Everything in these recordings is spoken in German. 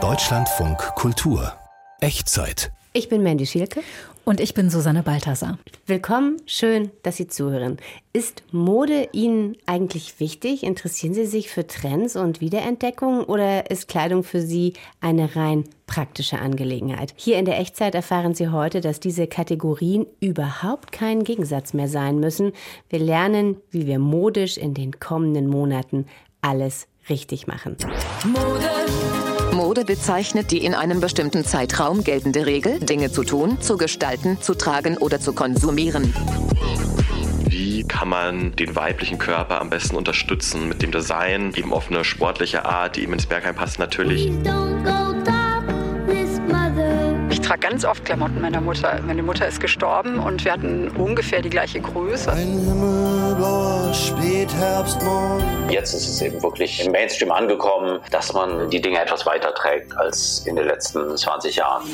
Deutschlandfunk Kultur Echtzeit. Ich bin Mandy Schielke. Und ich bin Susanne Balthasar. Willkommen, schön, dass Sie zuhören. Ist Mode Ihnen eigentlich wichtig? Interessieren Sie sich für Trends und Wiederentdeckungen oder ist Kleidung für Sie eine rein praktische Angelegenheit? Hier in der Echtzeit erfahren Sie heute, dass diese Kategorien überhaupt kein Gegensatz mehr sein müssen. Wir lernen, wie wir modisch in den kommenden Monaten alles richtig machen. Mode Mode bezeichnet die in einem bestimmten Zeitraum geltende Regel, Dinge zu tun, zu gestalten, zu tragen oder zu konsumieren. Wie kann man den weiblichen Körper am besten unterstützen mit dem Design, eben auf eine sportliche Art, die ihm ins Bergheim passt natürlich trage ganz oft Klamotten meiner Mutter. Meine Mutter ist gestorben und wir hatten ungefähr die gleiche Größe. Ein himmelblauer Spätherbstmorgen. Jetzt ist es eben wirklich im Mainstream angekommen, dass man die Dinge etwas weiter trägt als in den letzten 20 Jahren.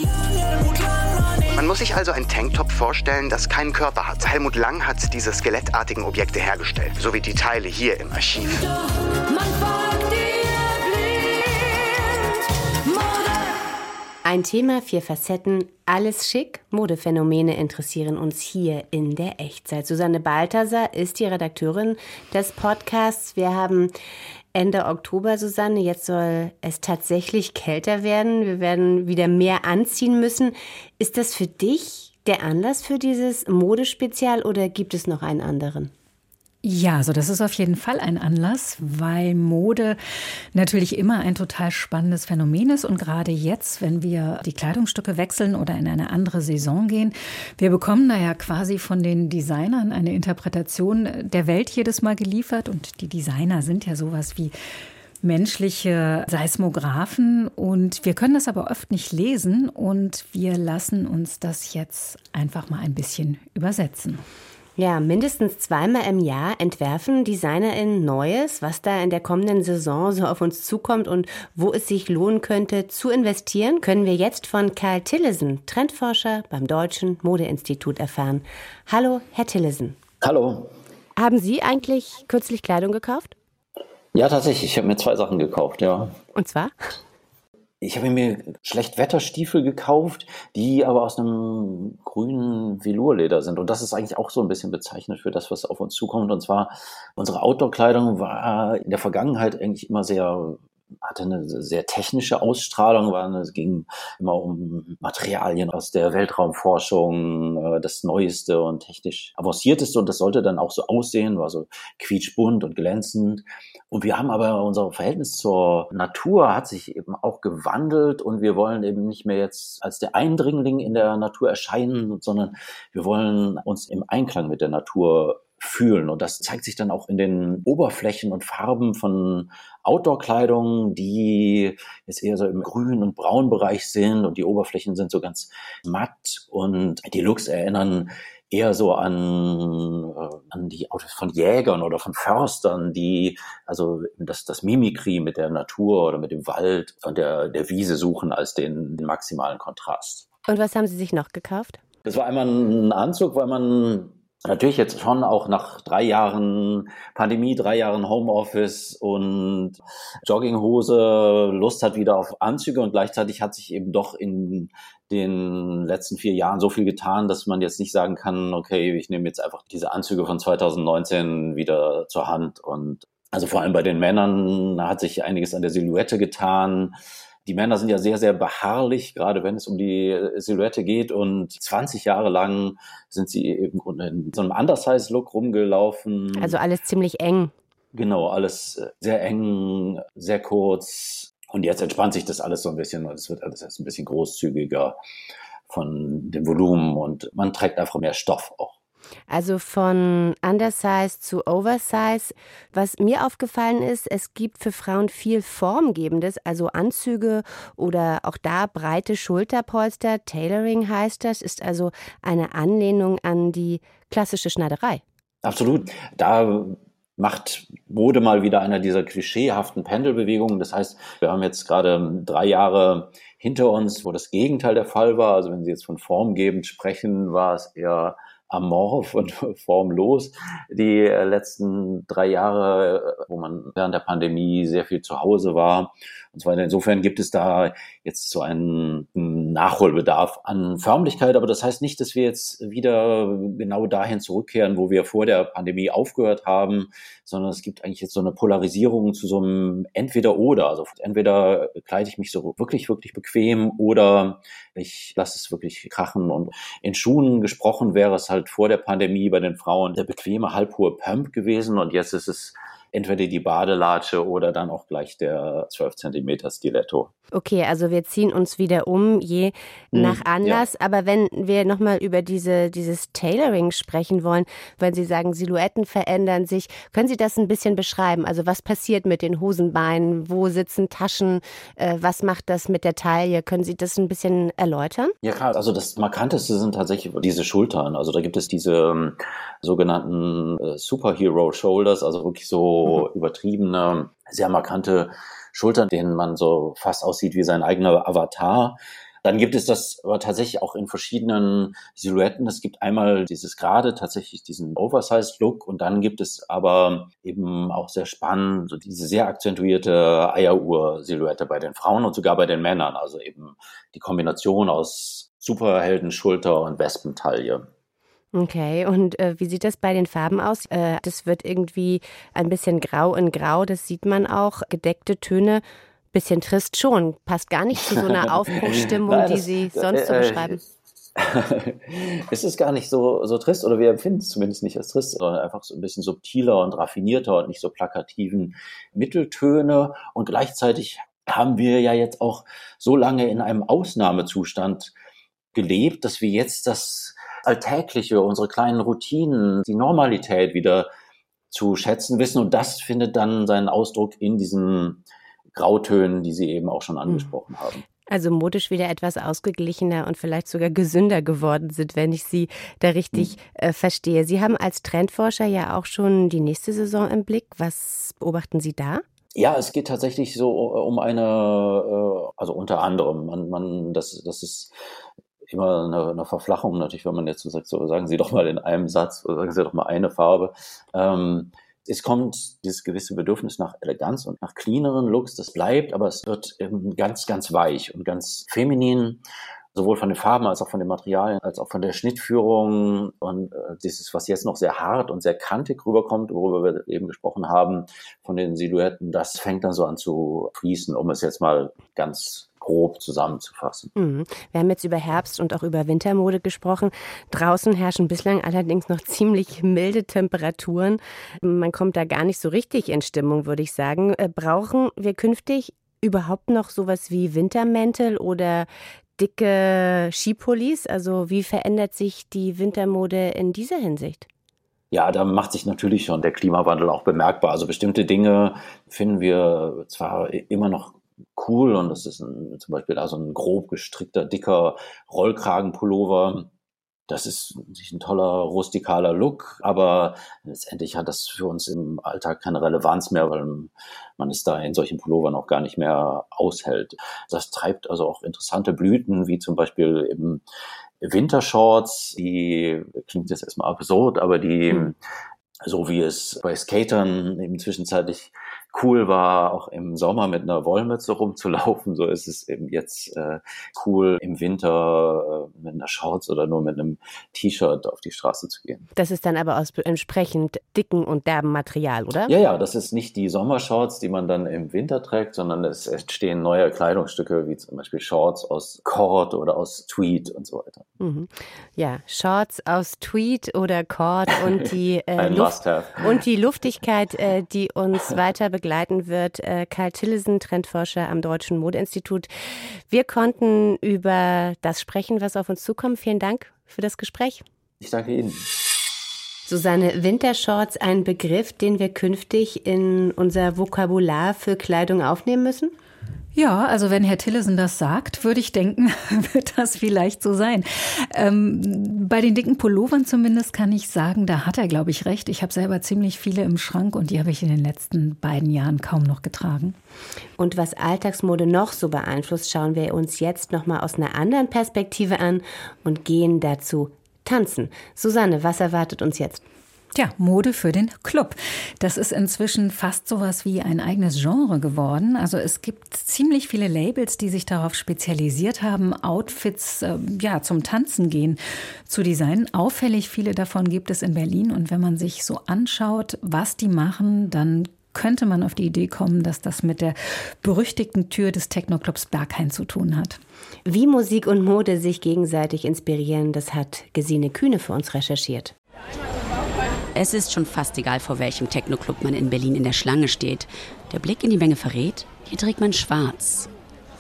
Man muss sich also ein Tanktop vorstellen, das keinen Körper hat. Helmut Lang hat diese skelettartigen Objekte hergestellt, so wie die Teile hier im Archiv. Ein Thema, vier Facetten, alles schick. Modephänomene interessieren uns hier in der Echtzeit. Susanne Balthasar ist die Redakteurin des Podcasts. Wir haben Ende Oktober, Susanne. Jetzt soll es tatsächlich kälter werden. Wir werden wieder mehr anziehen müssen. Ist das für dich der Anlass für dieses Modespezial oder gibt es noch einen anderen? Ja, also das ist auf jeden Fall ein Anlass, weil Mode natürlich immer ein total spannendes Phänomen ist. Und gerade jetzt, wenn wir die Kleidungsstücke wechseln oder in eine andere Saison gehen, wir bekommen da ja quasi von den Designern eine Interpretation der Welt jedes Mal geliefert. Und die Designer sind ja sowas wie menschliche Seismographen. Und wir können das aber oft nicht lesen. Und wir lassen uns das jetzt einfach mal ein bisschen übersetzen. Ja, mindestens zweimal im Jahr entwerfen DesignerInnen Neues, was da in der kommenden Saison so auf uns zukommt und wo es sich lohnen könnte zu investieren, können wir jetzt von Karl Tillesen, Trendforscher beim Deutschen Modeinstitut, erfahren. Hallo, Herr Tillesen. Hallo. Haben Sie eigentlich kürzlich Kleidung gekauft? Ja, tatsächlich. Ich habe mir zwei Sachen gekauft, ja. Und zwar? Ich habe mir Schlechtwetterstiefel gekauft, die aber aus einem grünen Velurleder sind. Und das ist eigentlich auch so ein bisschen bezeichnet für das, was auf uns zukommt. Und zwar, unsere Outdoor-Kleidung war in der Vergangenheit eigentlich immer sehr hatte eine sehr technische Ausstrahlung, es ging immer um Materialien aus der Weltraumforschung, äh, das Neueste und technisch avancierteste und das sollte dann auch so aussehen, war so quietschbunt und glänzend. Und wir haben aber unser Verhältnis zur Natur hat sich eben auch gewandelt und wir wollen eben nicht mehr jetzt als der Eindringling in der Natur erscheinen, sondern wir wollen uns im Einklang mit der Natur fühlen. Und das zeigt sich dann auch in den Oberflächen und Farben von Outdoor-Kleidung, die jetzt eher so im Grün- und Braunbereich sind und die Oberflächen sind so ganz matt und die Looks erinnern eher so an, äh, an die Autos von Jägern oder von Förstern, die also das, das Mimikry mit der Natur oder mit dem Wald und der, der Wiese suchen als den, den maximalen Kontrast. Und was haben Sie sich noch gekauft? Das war einmal ein Anzug, weil man natürlich jetzt schon auch nach drei Jahren Pandemie, drei Jahren Homeoffice und Jogginghose Lust hat wieder auf Anzüge und gleichzeitig hat sich eben doch in den letzten vier Jahren so viel getan, dass man jetzt nicht sagen kann, okay, ich nehme jetzt einfach diese Anzüge von 2019 wieder zur Hand und also vor allem bei den Männern hat sich einiges an der Silhouette getan. Die Männer sind ja sehr, sehr beharrlich, gerade wenn es um die Silhouette geht. Und 20 Jahre lang sind sie eben in so einem Undersize-Look rumgelaufen. Also alles ziemlich eng. Genau, alles sehr eng, sehr kurz. Und jetzt entspannt sich das alles so ein bisschen und es wird alles jetzt ein bisschen großzügiger von dem Volumen und man trägt einfach mehr Stoff auch. Also von Undersize zu Oversize. Was mir aufgefallen ist, es gibt für Frauen viel Formgebendes, also Anzüge oder auch da breite Schulterpolster. Tailoring heißt das, ist also eine Anlehnung an die klassische Schneiderei. Absolut. Da macht Mode mal wieder einer dieser klischeehaften Pendelbewegungen. Das heißt, wir haben jetzt gerade drei Jahre hinter uns, wo das Gegenteil der Fall war. Also wenn Sie jetzt von formgebend sprechen, war es eher amorph und formlos die äh, letzten drei Jahre, wo man während der Pandemie sehr viel zu Hause war. Und zwar insofern gibt es da jetzt so einen Nachholbedarf an Förmlichkeit, aber das heißt nicht, dass wir jetzt wieder genau dahin zurückkehren, wo wir vor der Pandemie aufgehört haben, sondern es gibt eigentlich jetzt so eine Polarisierung zu so einem Entweder-Oder. Also entweder kleide ich mich so wirklich, wirklich bequem oder ich lasse es wirklich krachen. Und in Schuhen gesprochen wäre es halt vor der Pandemie bei den Frauen der bequeme halbhohe Pump gewesen und jetzt ist es entweder die Badelatsche oder dann auch gleich der 12 Zentimeter Stiletto. Okay, also wir ziehen uns wieder um, je hm, nach Anlass. Ja. Aber wenn wir nochmal über diese, dieses Tailoring sprechen wollen, wenn Sie sagen, Silhouetten verändern sich, können Sie das ein bisschen beschreiben? Also was passiert mit den Hosenbeinen? Wo sitzen Taschen? Äh, was macht das mit der Taille? Können Sie das ein bisschen erläutern? Ja klar, also das Markanteste sind tatsächlich diese Schultern. Also da gibt es diese ähm, sogenannten äh, Superhero Shoulders, also wirklich so mhm. übertriebene, sehr markante Schultern, denen man so fast aussieht wie sein eigener Avatar. Dann gibt es das aber tatsächlich auch in verschiedenen Silhouetten. Es gibt einmal dieses gerade, tatsächlich diesen Oversized Look und dann gibt es aber eben auch sehr spannend, so diese sehr akzentuierte Eieruhr-Silhouette bei den Frauen und sogar bei den Männern. Also eben die Kombination aus Superheldenschulter und Wespentaille. Okay, und äh, wie sieht das bei den Farben aus? Äh, das wird irgendwie ein bisschen grau in grau, das sieht man auch. Gedeckte Töne, bisschen trist schon. Passt gar nicht zu so einer Aufbruchsstimmung, die Sie sonst so äh, beschreiben. es ist gar nicht so, so trist, oder wir empfinden es zumindest nicht als trist, sondern einfach so ein bisschen subtiler und raffinierter und nicht so plakativen Mitteltöne. Und gleichzeitig haben wir ja jetzt auch so lange in einem Ausnahmezustand gelebt, dass wir jetzt das Alltägliche, unsere kleinen Routinen, die Normalität wieder zu schätzen wissen. Und das findet dann seinen Ausdruck in diesen Grautönen, die Sie eben auch schon hm. angesprochen haben. Also modisch wieder etwas ausgeglichener und vielleicht sogar gesünder geworden sind, wenn ich Sie da richtig hm. äh, verstehe. Sie haben als Trendforscher ja auch schon die nächste Saison im Blick. Was beobachten Sie da? Ja, es geht tatsächlich so um eine, äh, also unter anderem, man, man, das, das ist immer eine, eine, Verflachung natürlich, wenn man jetzt so sagt, so sagen Sie doch mal in einem Satz oder sagen Sie doch mal eine Farbe. Ähm, es kommt dieses gewisse Bedürfnis nach Eleganz und nach cleaneren Looks, das bleibt, aber es wird eben ganz, ganz weich und ganz feminin, sowohl von den Farben als auch von den Materialien, als auch von der Schnittführung und äh, dieses, was jetzt noch sehr hart und sehr kantig rüberkommt, worüber wir eben gesprochen haben, von den Silhouetten, das fängt dann so an zu fließen, um es jetzt mal ganz grob zusammenzufassen. Mhm. Wir haben jetzt über Herbst und auch über Wintermode gesprochen. Draußen herrschen bislang allerdings noch ziemlich milde Temperaturen. Man kommt da gar nicht so richtig in Stimmung, würde ich sagen. Äh, brauchen wir künftig überhaupt noch sowas wie Wintermäntel oder dicke Skipullis? Also wie verändert sich die Wintermode in dieser Hinsicht? Ja, da macht sich natürlich schon der Klimawandel auch bemerkbar. Also bestimmte Dinge finden wir zwar immer noch cool und das ist ein, zum Beispiel da so ein grob gestrickter, dicker Rollkragenpullover. Das ist ein toller rustikaler Look, aber letztendlich hat das für uns im Alltag keine Relevanz mehr, weil man es da in solchen Pullovern auch gar nicht mehr aushält. Das treibt also auch interessante Blüten, wie zum Beispiel eben Wintershorts, die klingt jetzt erstmal absurd, aber die, hm. so wie es bei Skatern eben zwischenzeitlich cool war, auch im Sommer mit einer Wollmütze rumzulaufen. So ist es eben jetzt äh, cool, im Winter äh, mit einer Shorts oder nur mit einem T-Shirt auf die Straße zu gehen. Das ist dann aber aus entsprechend dicken und derben Material, oder? Ja, ja, das ist nicht die Sommershorts, die man dann im Winter trägt, sondern es entstehen neue Kleidungsstücke, wie zum Beispiel Shorts aus Cord oder aus Tweed und so weiter. Mhm. Ja, Shorts aus Tweed oder Cord und die, äh, Luft und die Luftigkeit, äh, die uns weiter begleitet begleiten wird. Äh, Karl Tillesen, Trendforscher am Deutschen Modeinstitut. Wir konnten über das sprechen, was auf uns zukommt. Vielen Dank für das Gespräch. Ich danke Ihnen. Susanne, Wintershorts, ein Begriff, den wir künftig in unser Vokabular für Kleidung aufnehmen müssen? Ja, also wenn Herr Tillesen das sagt, würde ich denken, wird das vielleicht so sein. Ähm, bei den dicken Pullovern zumindest kann ich sagen, da hat er, glaube ich, recht. Ich habe selber ziemlich viele im Schrank und die habe ich in den letzten beiden Jahren kaum noch getragen. Und was Alltagsmode noch so beeinflusst, schauen wir uns jetzt nochmal aus einer anderen Perspektive an und gehen dazu Tanzen. Susanne, was erwartet uns jetzt? Ja, Mode für den Club. Das ist inzwischen fast sowas wie ein eigenes Genre geworden. Also es gibt ziemlich viele Labels, die sich darauf spezialisiert haben, Outfits äh, ja zum Tanzen gehen zu designen. Auffällig viele davon gibt es in Berlin und wenn man sich so anschaut, was die machen, dann könnte man auf die Idee kommen, dass das mit der berüchtigten Tür des Technoclubs Berghain zu tun hat. Wie Musik und Mode sich gegenseitig inspirieren, das hat Gesine Kühne für uns recherchiert. Es ist schon fast egal, vor welchem Techno-Club man in Berlin in der Schlange steht. Der Blick in die Menge verrät, hier trägt man schwarz.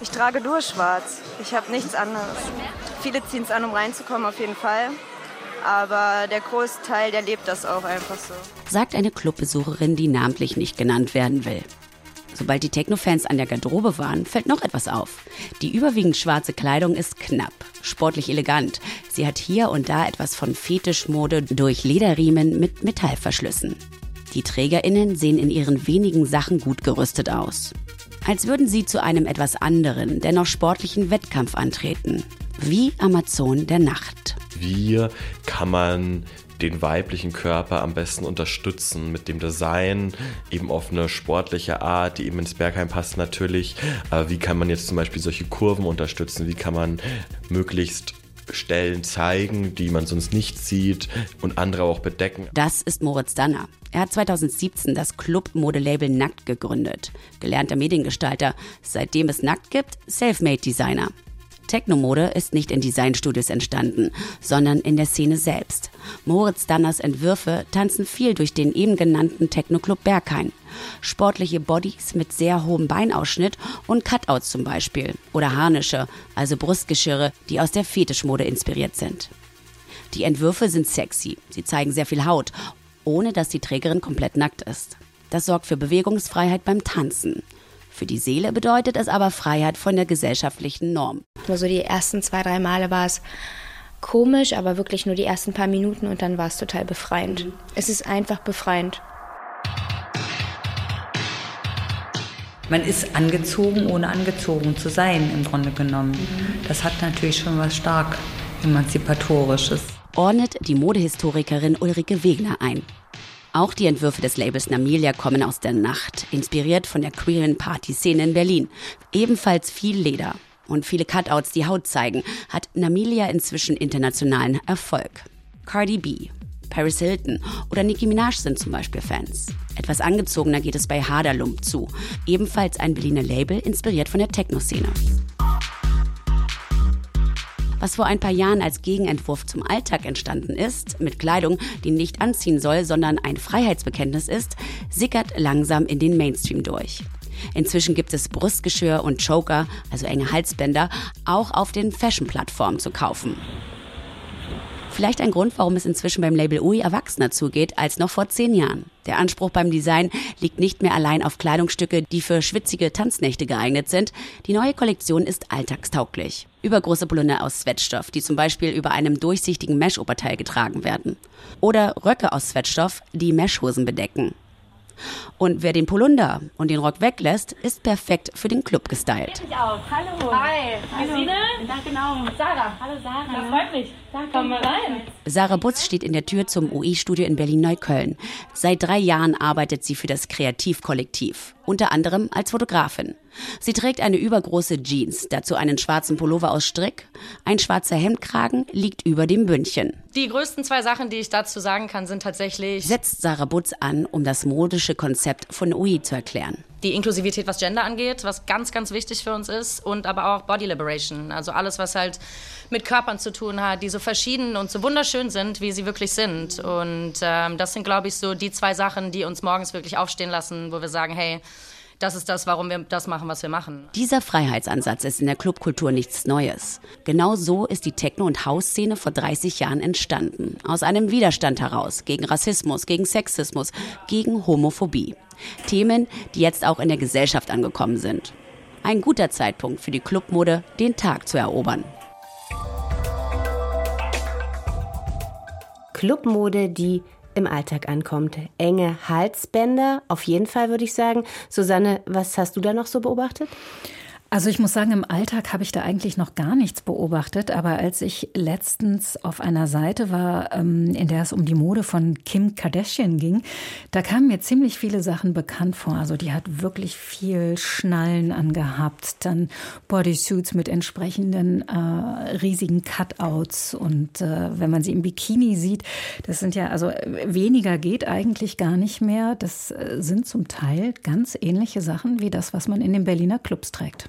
Ich trage nur schwarz. Ich habe nichts anderes. Viele ziehen es an, um reinzukommen, auf jeden Fall. Aber der Großteil, der lebt das auch einfach so. Sagt eine Clubbesucherin, die namentlich nicht genannt werden will. Sobald die Techno-Fans an der Garderobe waren, fällt noch etwas auf. Die überwiegend schwarze Kleidung ist knapp, sportlich elegant. Sie hat hier und da etwas von Fetischmode durch Lederriemen mit Metallverschlüssen. Die TrägerInnen sehen in ihren wenigen Sachen gut gerüstet aus. Als würden sie zu einem etwas anderen, dennoch sportlichen Wettkampf antreten. Wie Amazon der Nacht. Wie kann man den weiblichen Körper am besten unterstützen mit dem Design, eben auf eine sportliche Art, die eben ins Bergheim passt natürlich. Aber wie kann man jetzt zum Beispiel solche Kurven unterstützen? Wie kann man möglichst Stellen zeigen, die man sonst nicht sieht und andere auch bedecken. Das ist Moritz Danner. Er hat 2017 das Club-Modelabel Nackt gegründet. Gelernter Mediengestalter, seitdem es Nackt gibt, Selfmade-Designer. Technomode ist nicht in Designstudios entstanden, sondern in der Szene selbst. Moritz Danners Entwürfe tanzen viel durch den eben genannten Technoclub Berghain. Sportliche Bodies mit sehr hohem Beinausschnitt und Cutouts zum Beispiel. Oder Harnische, also Brustgeschirre, die aus der Fetischmode inspiriert sind. Die Entwürfe sind sexy, sie zeigen sehr viel Haut, ohne dass die Trägerin komplett nackt ist. Das sorgt für Bewegungsfreiheit beim Tanzen. Für die Seele bedeutet es aber Freiheit von der gesellschaftlichen Norm. Nur so die ersten zwei, drei Male war es komisch, aber wirklich nur die ersten paar Minuten und dann war es total befreiend. Mhm. Es ist einfach befreiend. Man ist angezogen, ohne angezogen zu sein, im Grunde genommen. Mhm. Das hat natürlich schon was stark Emanzipatorisches. Ordnet die Modehistorikerin Ulrike Wegner ein. Auch die Entwürfe des Labels Namilia kommen aus der Nacht, inspiriert von der queeren Party-Szene in Berlin. Ebenfalls viel Leder und viele Cutouts, die Haut zeigen, hat Namilia inzwischen internationalen Erfolg. Cardi B, Paris Hilton oder Nicki Minaj sind zum Beispiel Fans. Etwas angezogener geht es bei Haderlump zu, ebenfalls ein Berliner Label, inspiriert von der Techno-Szene. Was vor ein paar Jahren als Gegenentwurf zum Alltag entstanden ist, mit Kleidung, die nicht anziehen soll, sondern ein Freiheitsbekenntnis ist, sickert langsam in den Mainstream durch. Inzwischen gibt es Brustgeschirr und Choker, also enge Halsbänder, auch auf den Fashion-Plattformen zu kaufen. Vielleicht ein Grund, warum es inzwischen beim Label UI erwachsener zugeht als noch vor zehn Jahren. Der Anspruch beim Design liegt nicht mehr allein auf Kleidungsstücke, die für schwitzige Tanznächte geeignet sind. Die neue Kollektion ist alltagstauglich. Übergroße Polunder aus Sweatstoff, die zum Beispiel über einem durchsichtigen Mesh-Oberteil getragen werden. Oder Röcke aus Sweatstoff, die Meshhosen bedecken. Und wer den Polunder und den Rock weglässt, ist perfekt für den Club gestylt. Ich auch. Hallo. Hi. Christine? Ja, genau. Sarah. Hallo Sarah. Das freut mich. Danke. Komm mal rein. Sarah Butz steht in der Tür zum UI-Studio in Berlin-Neukölln. Seit drei Jahren arbeitet sie für das Kreativkollektiv, unter anderem als Fotografin. Sie trägt eine übergroße Jeans, dazu einen schwarzen Pullover aus Strick. Ein schwarzer Hemdkragen liegt über dem Bündchen. Die größten zwei Sachen, die ich dazu sagen kann, sind tatsächlich. Setzt Sarah Butz an, um das modische Konzept von UI zu erklären. Die Inklusivität, was Gender angeht, was ganz, ganz wichtig für uns ist. Und aber auch Body Liberation. Also alles, was halt mit Körpern zu tun hat, die so verschieden und so wunderschön sind, wie sie wirklich sind. Und ähm, das sind, glaube ich, so die zwei Sachen, die uns morgens wirklich aufstehen lassen, wo wir sagen, hey, das ist das, warum wir das machen, was wir machen. Dieser Freiheitsansatz ist in der Clubkultur nichts Neues. Genau so ist die Techno- und Hausszene vor 30 Jahren entstanden. Aus einem Widerstand heraus gegen Rassismus, gegen Sexismus, gegen Homophobie. Themen, die jetzt auch in der Gesellschaft angekommen sind. Ein guter Zeitpunkt für die Clubmode, den Tag zu erobern. Clubmode, die im Alltag ankommt. Enge Halsbänder, auf jeden Fall würde ich sagen. Susanne, was hast du da noch so beobachtet? Also ich muss sagen, im Alltag habe ich da eigentlich noch gar nichts beobachtet. Aber als ich letztens auf einer Seite war, ähm, in der es um die Mode von Kim Kardashian ging, da kamen mir ziemlich viele Sachen bekannt vor. Also die hat wirklich viel Schnallen angehabt, dann Bodysuits mit entsprechenden äh, riesigen Cutouts. Und äh, wenn man sie im Bikini sieht, das sind ja, also weniger geht eigentlich gar nicht mehr. Das äh, sind zum Teil ganz ähnliche Sachen wie das, was man in den Berliner Clubs trägt.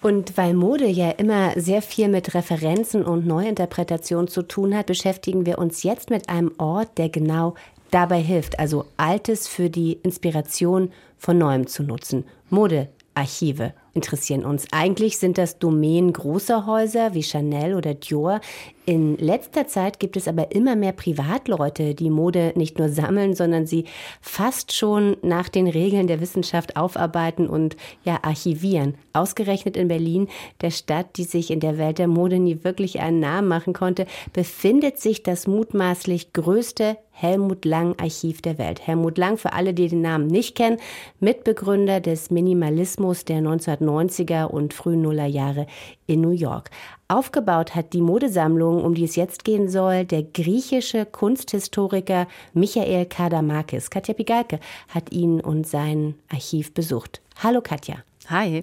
Und weil Mode ja immer sehr viel mit Referenzen und Neuinterpretation zu tun hat, beschäftigen wir uns jetzt mit einem Ort, der genau dabei hilft, also Altes für die Inspiration von Neuem zu nutzen. Modearchive interessieren uns. Eigentlich sind das Domänen großer Häuser wie Chanel oder Dior. In letzter Zeit gibt es aber immer mehr Privatleute, die Mode nicht nur sammeln, sondern sie fast schon nach den Regeln der Wissenschaft aufarbeiten und ja archivieren. Ausgerechnet in Berlin, der Stadt, die sich in der Welt der Mode nie wirklich einen Namen machen konnte, befindet sich das mutmaßlich größte Helmut Lang Archiv der Welt. Helmut Lang, für alle, die den Namen nicht kennen, Mitbegründer des Minimalismus der 1990er und frühen Nullerjahre in New York. Aufgebaut hat die Modesammlung, um die es jetzt gehen soll, der griechische Kunsthistoriker Michael Kadamakis. Katja Pigalke hat ihn und sein Archiv besucht. Hallo Katja. Hi.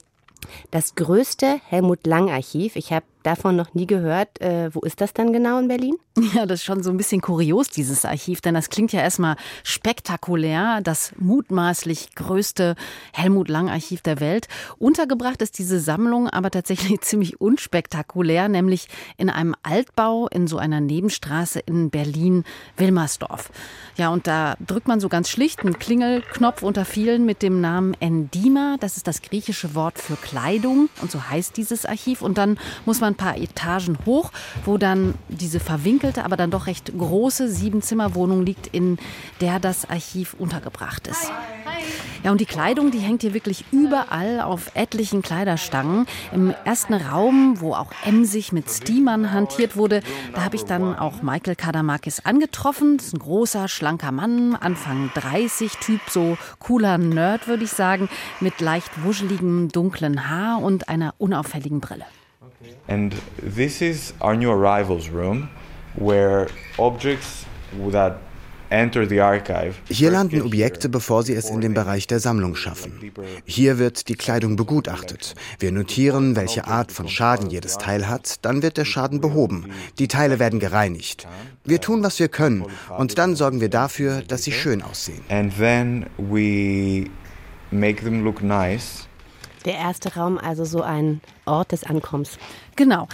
Das größte Helmut Lang Archiv. Ich habe davon noch nie gehört. Äh, wo ist das dann genau in Berlin? Ja, das ist schon so ein bisschen kurios, dieses Archiv, denn das klingt ja erstmal spektakulär. Das mutmaßlich größte Helmut Lang-Archiv der Welt. Untergebracht ist diese Sammlung aber tatsächlich ziemlich unspektakulär, nämlich in einem Altbau in so einer Nebenstraße in Berlin-Wilmersdorf. Ja, und da drückt man so ganz schlicht einen Klingelknopf unter vielen mit dem Namen Endima. Das ist das griechische Wort für Kleidung und so heißt dieses Archiv. Und dann muss man paar Etagen hoch, wo dann diese verwinkelte, aber dann doch recht große Siebenzimmerwohnung liegt, in der das Archiv untergebracht ist. Ja, und die Kleidung, die hängt hier wirklich überall auf etlichen Kleiderstangen. Im ersten Raum, wo auch emsig mit Steamern hantiert wurde, da habe ich dann auch Michael Kadamakis angetroffen. Das ist ein großer, schlanker Mann, Anfang 30 Typ, so cooler Nerd, würde ich sagen, mit leicht wuscheligem, dunklen Haar und einer unauffälligen Brille. And this is our new arrivals room where objects that hier landen Objekte, bevor sie es in den Bereich der Sammlung schaffen. Hier wird die Kleidung begutachtet. Wir notieren, welche Art von Schaden jedes Teil hat, dann wird der Schaden behoben. Die Teile werden gereinigt. Wir tun, was wir können und dann sorgen wir dafür, dass sie schön aussehen. And then we make them look nice. Der erste Raum, also so ein Ort des Ankommens. Genau.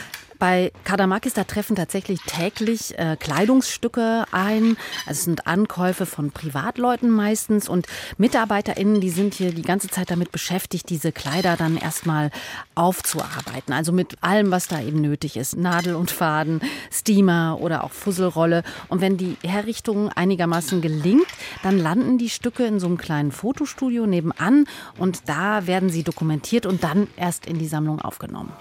Bei Kadamakis, da treffen tatsächlich täglich äh, Kleidungsstücke ein. Also es sind Ankäufe von Privatleuten meistens und MitarbeiterInnen, die sind hier die ganze Zeit damit beschäftigt, diese Kleider dann erstmal aufzuarbeiten. Also mit allem, was da eben nötig ist. Nadel und Faden, Steamer oder auch Fusselrolle. Und wenn die Herrichtung einigermaßen gelingt, dann landen die Stücke in so einem kleinen Fotostudio nebenan und da werden sie dokumentiert und dann erst in die Sammlung aufgenommen.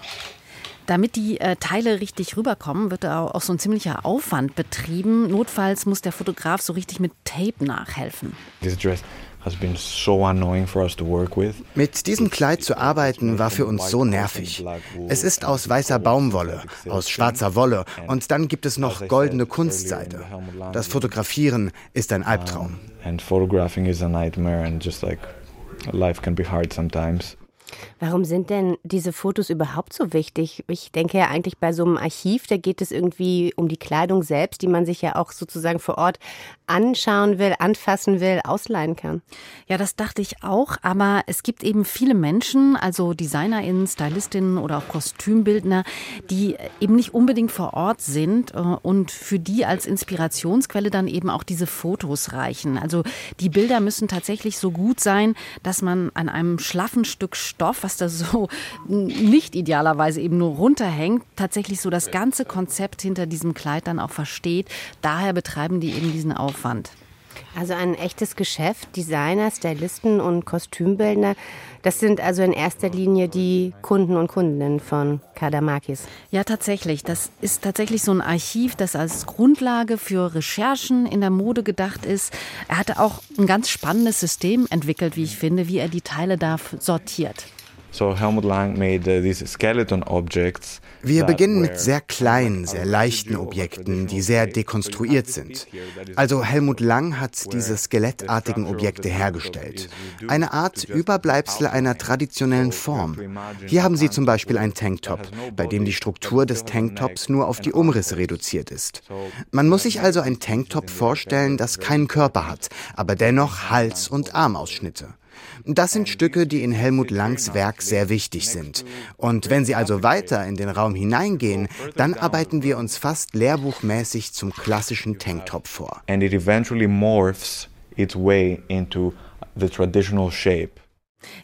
Damit die äh, Teile richtig rüberkommen, wird da auch so ein ziemlicher Aufwand betrieben. Notfalls muss der Fotograf so richtig mit Tape nachhelfen. Mit diesem Kleid zu arbeiten war für uns so nervig. Es ist aus weißer Baumwolle, aus schwarzer Wolle und dann gibt es noch goldene Kunstseide. Das Fotografieren ist ein Albtraum. And photographing is a nightmare and just like life can be hard sometimes. Warum sind denn diese Fotos überhaupt so wichtig? Ich denke ja eigentlich bei so einem Archiv, da geht es irgendwie um die Kleidung selbst, die man sich ja auch sozusagen vor Ort anschauen will, anfassen will, ausleihen kann. Ja, das dachte ich auch, aber es gibt eben viele Menschen, also DesignerInnen, Stylistinnen oder auch Kostümbildner, die eben nicht unbedingt vor Ort sind äh, und für die als Inspirationsquelle dann eben auch diese Fotos reichen. Also die Bilder müssen tatsächlich so gut sein, dass man an einem schlaffen Stück Stoff, was da so nicht idealerweise eben nur runterhängt, tatsächlich so das ganze Konzept hinter diesem Kleid dann auch versteht. Daher betreiben die eben diesen Aufwand. Also ein echtes Geschäft, Designer, Stylisten und Kostümbildner. Das sind also in erster Linie die Kunden und Kundinnen von Kadamakis. Ja, tatsächlich. Das ist tatsächlich so ein Archiv, das als Grundlage für Recherchen in der Mode gedacht ist. Er hatte auch ein ganz spannendes System entwickelt, wie ich finde, wie er die Teile da sortiert. So Helmut Lang made uh. Wir beginnen mit sehr kleinen, sehr leichten Objekten, die sehr dekonstruiert sind. Also Helmut Lang hat diese skelettartigen Objekte hergestellt. Eine Art Überbleibsel einer traditionellen Form. Hier haben Sie zum Beispiel einen Tanktop, bei dem die Struktur des Tanktops nur auf die Umrisse reduziert ist. Man muss sich also einen Tanktop vorstellen, das keinen Körper hat, aber dennoch Hals- und Armausschnitte. Das sind Stücke, die in Helmut Langs Werk sehr wichtig sind. Und wenn Sie also weiter in den Raum hineingehen, dann arbeiten wir uns fast lehrbuchmäßig zum klassischen Tanktop vor. And it eventually morphs its way into the traditional shape.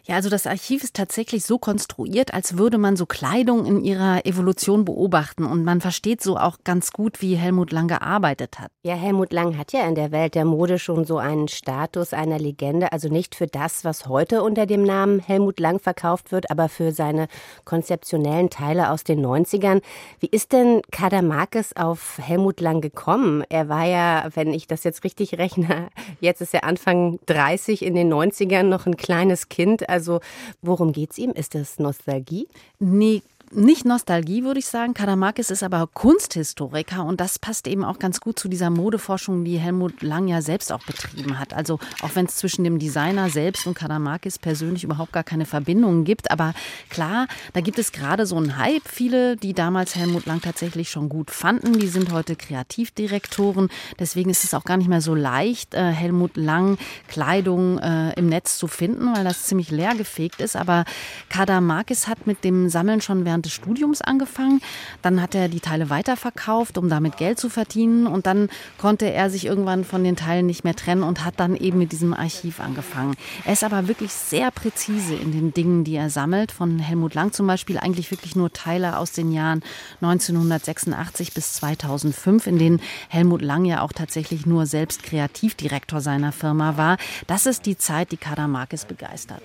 Ja, also das Archiv ist tatsächlich so konstruiert, als würde man so Kleidung in ihrer Evolution beobachten und man versteht so auch ganz gut, wie Helmut Lang gearbeitet hat. Ja, Helmut Lang hat ja in der Welt der Mode schon so einen Status einer Legende, also nicht für das, was heute unter dem Namen Helmut Lang verkauft wird, aber für seine konzeptionellen Teile aus den 90ern. Wie ist denn Kadamakis auf Helmut Lang gekommen? Er war ja, wenn ich das jetzt richtig rechne, jetzt ist er Anfang 30 in den 90ern noch ein kleines Kind Kind. Also worum geht es ihm? Ist das Nostalgie? Nee, nicht Nostalgie, würde ich sagen. Kadamakis ist aber Kunsthistoriker und das passt eben auch ganz gut zu dieser Modeforschung, die Helmut Lang ja selbst auch betrieben hat. Also auch wenn es zwischen dem Designer selbst und Kadamakis persönlich überhaupt gar keine Verbindungen gibt. Aber klar, da gibt es gerade so einen Hype. Viele, die damals Helmut Lang tatsächlich schon gut fanden, die sind heute Kreativdirektoren. Deswegen ist es auch gar nicht mehr so leicht, äh, Helmut Lang Kleidung äh, im Netz zu finden, weil das ziemlich leergefegt ist. Aber Kadamakis hat mit dem Sammeln schon während während des Studiums angefangen. Dann hat er die Teile weiterverkauft, um damit Geld zu verdienen. Und dann konnte er sich irgendwann von den Teilen nicht mehr trennen und hat dann eben mit diesem Archiv angefangen. Er ist aber wirklich sehr präzise in den Dingen, die er sammelt. Von Helmut Lang zum Beispiel eigentlich wirklich nur Teile aus den Jahren 1986 bis 2005, in denen Helmut Lang ja auch tatsächlich nur selbst Kreativdirektor seiner Firma war. Das ist die Zeit, die Kadamakis begeistert.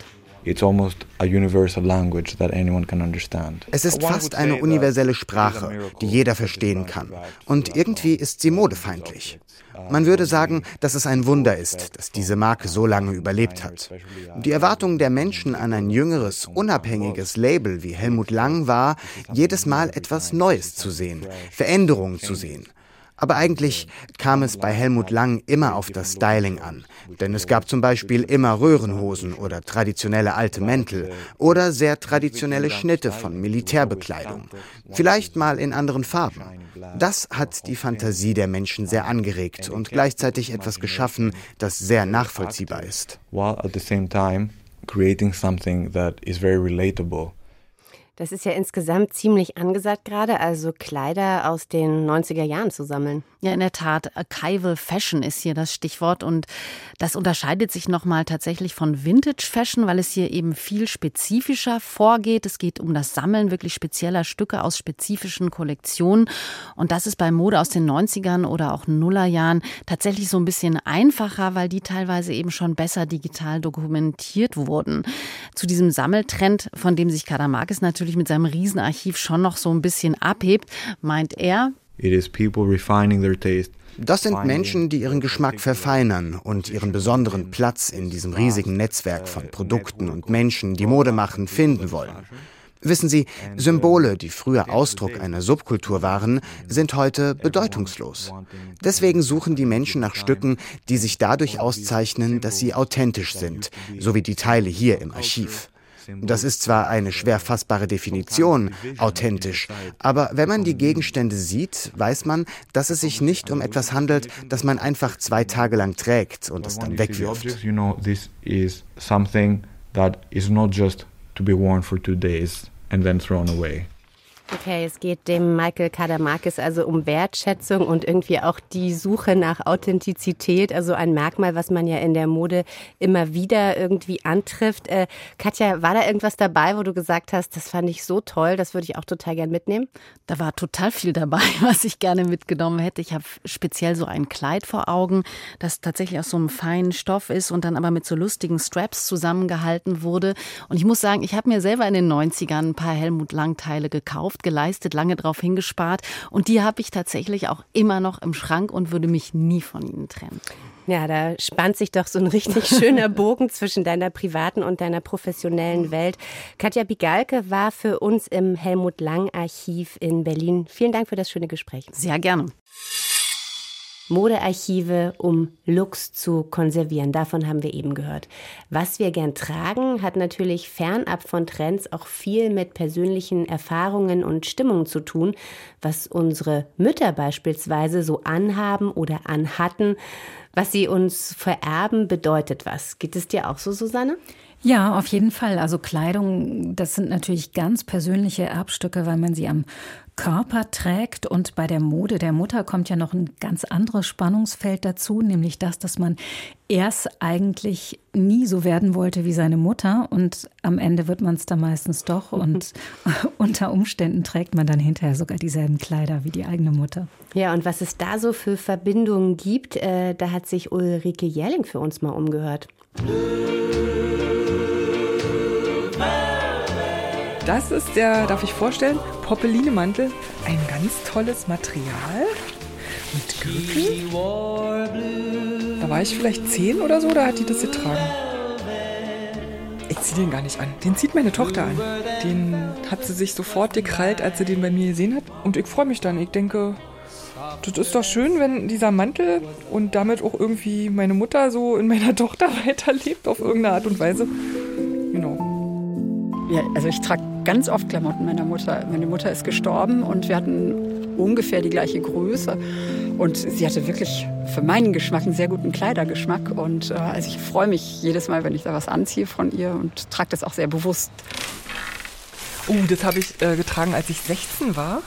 It's almost a universal language that anyone can understand. Es ist fast eine universelle Sprache, die jeder verstehen kann. Und irgendwie ist sie modefeindlich. Man würde sagen, dass es ein Wunder ist, dass diese Marke so lange überlebt hat. Die Erwartung der Menschen an ein jüngeres, unabhängiges Label wie Helmut Lang war, jedes Mal etwas Neues zu sehen, Veränderungen zu sehen. Aber eigentlich kam es bei Helmut Lang immer auf das Styling an. Denn es gab zum Beispiel immer Röhrenhosen oder traditionelle alte Mäntel oder sehr traditionelle Schnitte von Militärbekleidung. Vielleicht mal in anderen Farben. Das hat die Fantasie der Menschen sehr angeregt und gleichzeitig etwas geschaffen, das sehr nachvollziehbar ist. While at the same time creating something that is very relatable. Das ist ja insgesamt ziemlich angesagt gerade, also Kleider aus den 90er Jahren zu sammeln. Ja, in der Tat. Archival Fashion ist hier das Stichwort und das unterscheidet sich nochmal tatsächlich von Vintage Fashion, weil es hier eben viel spezifischer vorgeht. Es geht um das Sammeln wirklich spezieller Stücke aus spezifischen Kollektionen und das ist bei Mode aus den 90ern oder auch Nullerjahren tatsächlich so ein bisschen einfacher, weil die teilweise eben schon besser digital dokumentiert wurden. Zu diesem Sammeltrend, von dem sich Kadamakis natürlich natürlich mit seinem Riesenarchiv schon noch so ein bisschen abhebt, meint er. It is people refining their taste. Das sind Menschen, die ihren Geschmack verfeinern und ihren besonderen Platz in diesem riesigen Netzwerk von Produkten und Menschen, die Mode machen, finden wollen. Wissen Sie, Symbole, die früher Ausdruck einer Subkultur waren, sind heute bedeutungslos. Deswegen suchen die Menschen nach Stücken, die sich dadurch auszeichnen, dass sie authentisch sind, so wie die Teile hier im Archiv. Das ist zwar eine schwer fassbare Definition, authentisch, aber wenn man die Gegenstände sieht, weiß man, dass es sich nicht um etwas handelt, das man einfach zwei Tage lang trägt und es dann wegwirft. Something that is not just to be worn for two days and then thrown away. Okay, es geht dem Michael Kadamakis also um Wertschätzung und irgendwie auch die Suche nach Authentizität, also ein Merkmal, was man ja in der Mode immer wieder irgendwie antrifft. Äh, Katja, war da irgendwas dabei, wo du gesagt hast, das fand ich so toll, das würde ich auch total gern mitnehmen? Da war total viel dabei, was ich gerne mitgenommen hätte. Ich habe speziell so ein Kleid vor Augen, das tatsächlich aus so einem feinen Stoff ist und dann aber mit so lustigen Straps zusammengehalten wurde. Und ich muss sagen, ich habe mir selber in den 90ern ein paar Helmut Lang Teile gekauft oft geleistet, lange drauf hingespart. Und die habe ich tatsächlich auch immer noch im Schrank und würde mich nie von ihnen trennen. Ja, da spannt sich doch so ein richtig schöner Bogen zwischen deiner privaten und deiner professionellen Welt. Katja Bigalke war für uns im Helmut Lang Archiv in Berlin. Vielen Dank für das schöne Gespräch. Sehr gerne. Modearchive, um Looks zu konservieren. Davon haben wir eben gehört. Was wir gern tragen, hat natürlich fernab von Trends auch viel mit persönlichen Erfahrungen und Stimmungen zu tun. Was unsere Mütter beispielsweise so anhaben oder anhatten, was sie uns vererben, bedeutet was. Geht es dir auch so, Susanne? Ja, auf jeden Fall. Also Kleidung, das sind natürlich ganz persönliche Erbstücke, weil man sie am Körper trägt. Und bei der Mode der Mutter kommt ja noch ein ganz anderes Spannungsfeld dazu, nämlich das, dass man erst eigentlich nie so werden wollte wie seine Mutter und am Ende wird man es dann meistens doch und unter Umständen trägt man dann hinterher sogar dieselben Kleider wie die eigene Mutter. Ja, und was es da so für Verbindungen gibt, äh, da hat sich Ulrike Jelling für uns mal umgehört. Das ist der, darf ich vorstellen, Popelinemantel. Ein ganz tolles Material mit Gürtel. Da war ich vielleicht zehn oder so, da hat die das getragen. Ich ziehe den gar nicht an. Den zieht meine Tochter an. Den hat sie sich sofort gekrallt, als sie den bei mir gesehen hat. Und ich freue mich dann. Ich denke, das ist doch schön, wenn dieser Mantel und damit auch irgendwie meine Mutter so in meiner Tochter weiterlebt auf irgendeine Art und Weise. Genau. Ja, also ich trage ganz oft Klamotten meiner Mutter. Meine Mutter ist gestorben und wir hatten ungefähr die gleiche Größe. Und sie hatte wirklich für meinen Geschmack einen sehr guten Kleidergeschmack. Und äh, also ich freue mich jedes Mal, wenn ich da was anziehe von ihr und trage das auch sehr bewusst. Oh, das habe ich äh, getragen, als ich 16 war.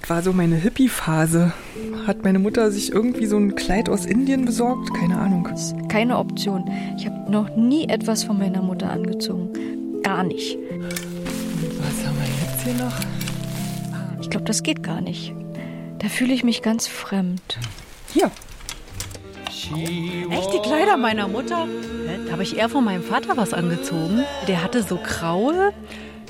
Das war so meine Hippie-Phase. Hat meine Mutter sich irgendwie so ein Kleid aus Indien besorgt? Keine Ahnung. Keine Option. Ich habe noch nie etwas von meiner Mutter angezogen. Gar nicht hier noch? Ich glaube, das geht gar nicht. Da fühle ich mich ganz fremd. Hier. Echt die Kleider meiner Mutter? Da habe ich eher von meinem Vater was angezogen. Der hatte so graue,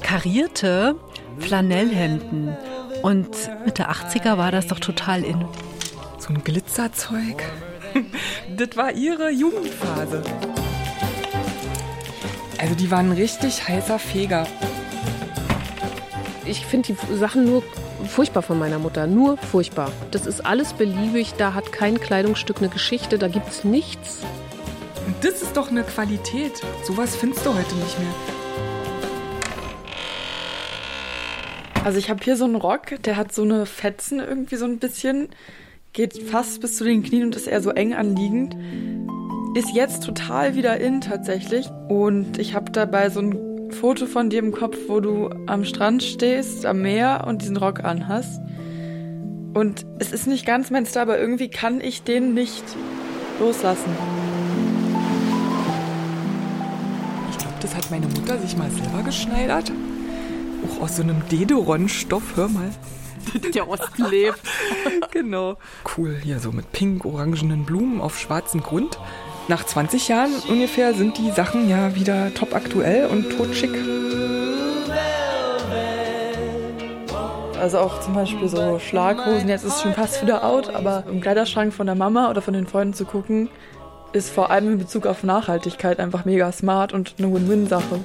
karierte Flanellhemden. Und Mitte 80er war das doch total in. So ein Glitzerzeug. das war ihre Jugendphase. Also die waren ein richtig heißer Feger ich finde die Sachen nur furchtbar von meiner Mutter. Nur furchtbar. Das ist alles beliebig. Da hat kein Kleidungsstück eine Geschichte. Da gibt es nichts. Und das ist doch eine Qualität. Sowas findest du heute nicht mehr. Also ich habe hier so einen Rock, der hat so eine Fetzen irgendwie so ein bisschen, geht fast bis zu den Knien und ist eher so eng anliegend. Ist jetzt total wieder in tatsächlich. Und ich habe dabei so ein Foto von dir im Kopf, wo du am Strand stehst, am Meer und diesen Rock anhast. Und es ist nicht ganz mein Star, aber irgendwie kann ich den nicht loslassen. Ich glaube, das hat meine Mutter sich mal selber geschneidert. Aus so einem Dederon-Stoff, hör mal. Der Osten lebt. genau. Cool, hier so mit pink-orangenen Blumen auf schwarzem Grund. Nach 20 Jahren ungefähr sind die Sachen ja wieder top aktuell und totschick. Also auch zum Beispiel so Schlaghosen, jetzt ist es schon fast wieder out, aber im Kleiderschrank von der Mama oder von den Freunden zu gucken, ist vor allem in Bezug auf Nachhaltigkeit einfach mega smart und eine Win-Win-Sache.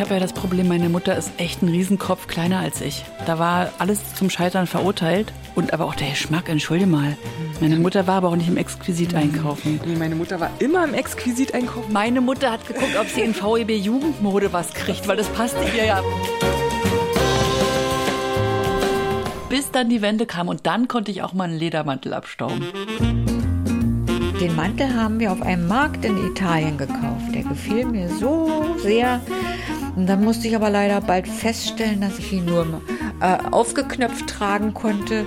Ich habe ja das Problem, meine Mutter ist echt ein Riesenkopf kleiner als ich. Da war alles zum Scheitern verurteilt. Und aber auch der Geschmack, entschuldige mal. Meine Mutter war aber auch nicht im Exquisit einkaufen. Nee, meine Mutter war immer im Exquisit einkaufen. Meine Mutter hat geguckt, ob sie in VEB Jugendmode was kriegt, weil das passte ihr ja. Bis dann die Wende kam und dann konnte ich auch mal einen Ledermantel abstauben. Den Mantel haben wir auf einem Markt in Italien gekauft. Der gefiel mir so sehr. Und dann musste ich aber leider bald feststellen, dass ich ihn nur äh, aufgeknöpft tragen konnte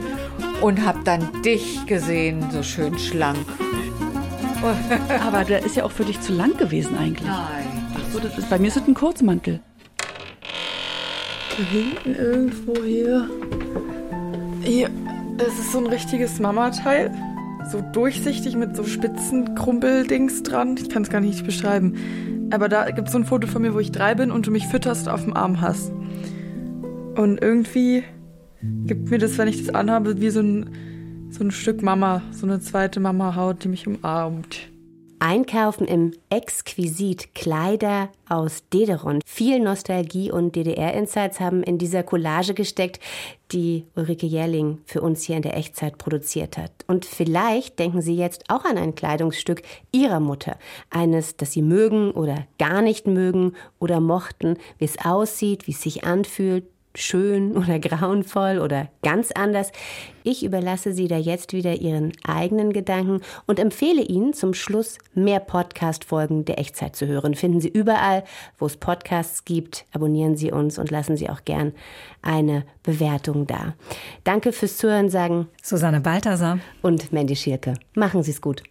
und habe dann dich gesehen, so schön schlank. Aber der ist ja auch für dich zu lang gewesen eigentlich. Nein. Ach so, das ist, bei mir ist es ein Kurzmantel. Da hinten irgendwo hier. Hier, das ist so ein richtiges Mama-Teil. So durchsichtig mit so spitzen Krumpeldings dran. Ich kann es gar nicht beschreiben. Aber da gibt es so ein Foto von mir, wo ich drei bin und du mich fütterst auf dem Arm hast. Und irgendwie gibt mir das, wenn ich das anhabe, wie so ein, so ein Stück Mama, so eine zweite Mama-Haut, die mich umarmt. Einkaufen im Exquisit Kleider aus Dederon. Viel Nostalgie und DDR-Insights haben in dieser Collage gesteckt, die Ulrike Jährling für uns hier in der Echtzeit produziert hat. Und vielleicht denken Sie jetzt auch an ein Kleidungsstück Ihrer Mutter. Eines, das Sie mögen oder gar nicht mögen oder mochten, wie es aussieht, wie es sich anfühlt, schön oder grauenvoll oder ganz anders. Ich überlasse Sie da jetzt wieder Ihren eigenen Gedanken und empfehle Ihnen zum Schluss mehr Podcast-Folgen der Echtzeit zu hören. Finden Sie überall, wo es Podcasts gibt. Abonnieren Sie uns und lassen Sie auch gern eine Bewertung da. Danke fürs Zuhören, sagen Susanne Balthasar und Mandy Schierke. Machen Sie es gut.